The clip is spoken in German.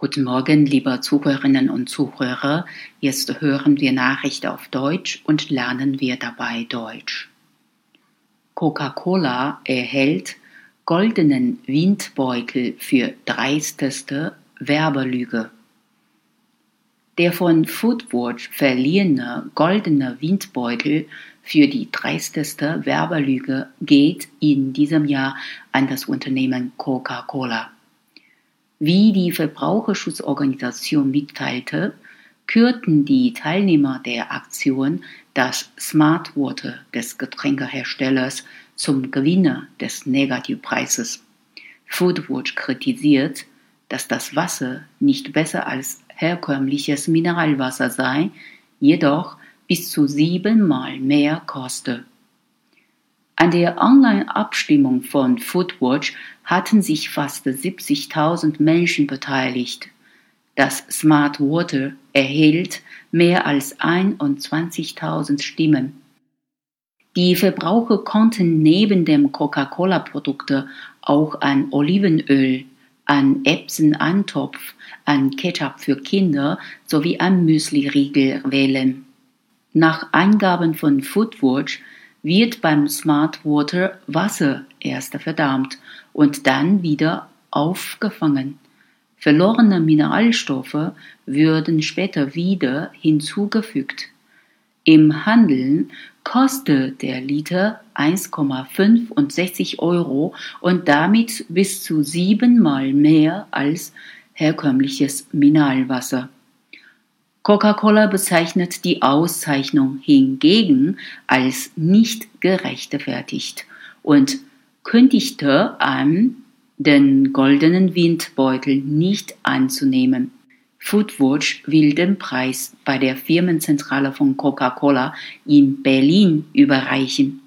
Guten Morgen, liebe Zuhörerinnen und Zuhörer. Jetzt hören wir Nachrichten auf Deutsch und lernen wir dabei Deutsch. Coca-Cola erhält goldenen Windbeutel für dreisteste Werbelüge. Der von Foodwatch verliehene goldene Windbeutel für die dreisteste Werbelüge geht in diesem Jahr an das Unternehmen Coca-Cola. Wie die Verbraucherschutzorganisation mitteilte, kürten die Teilnehmer der Aktion das Smart Water des Getränkeherstellers zum Gewinner des Negativpreises. Foodwatch kritisiert, dass das Wasser nicht besser als herkömmliches Mineralwasser sei, jedoch bis zu siebenmal mehr koste. An der Online-Abstimmung von Foodwatch hatten sich fast 70.000 Menschen beteiligt. Das Smart Water erhielt mehr als 21.000 Stimmen. Die Verbraucher konnten neben dem Coca-Cola-Produkte auch an Olivenöl, an Epson-Antopf, an Ketchup für Kinder sowie an Müsli-Riegel wählen. Nach Angaben von Foodwatch wird beim Smart Water Wasser erst verdammt und dann wieder aufgefangen. Verlorene Mineralstoffe würden später wieder hinzugefügt. Im Handeln kostet der Liter 1,65 Euro und damit bis zu siebenmal mehr als herkömmliches Mineralwasser. Coca-Cola bezeichnet die Auszeichnung hingegen als nicht gerechtfertigt und kündigte an, den goldenen Windbeutel nicht anzunehmen. Foodwatch will den Preis bei der Firmenzentrale von Coca-Cola in Berlin überreichen.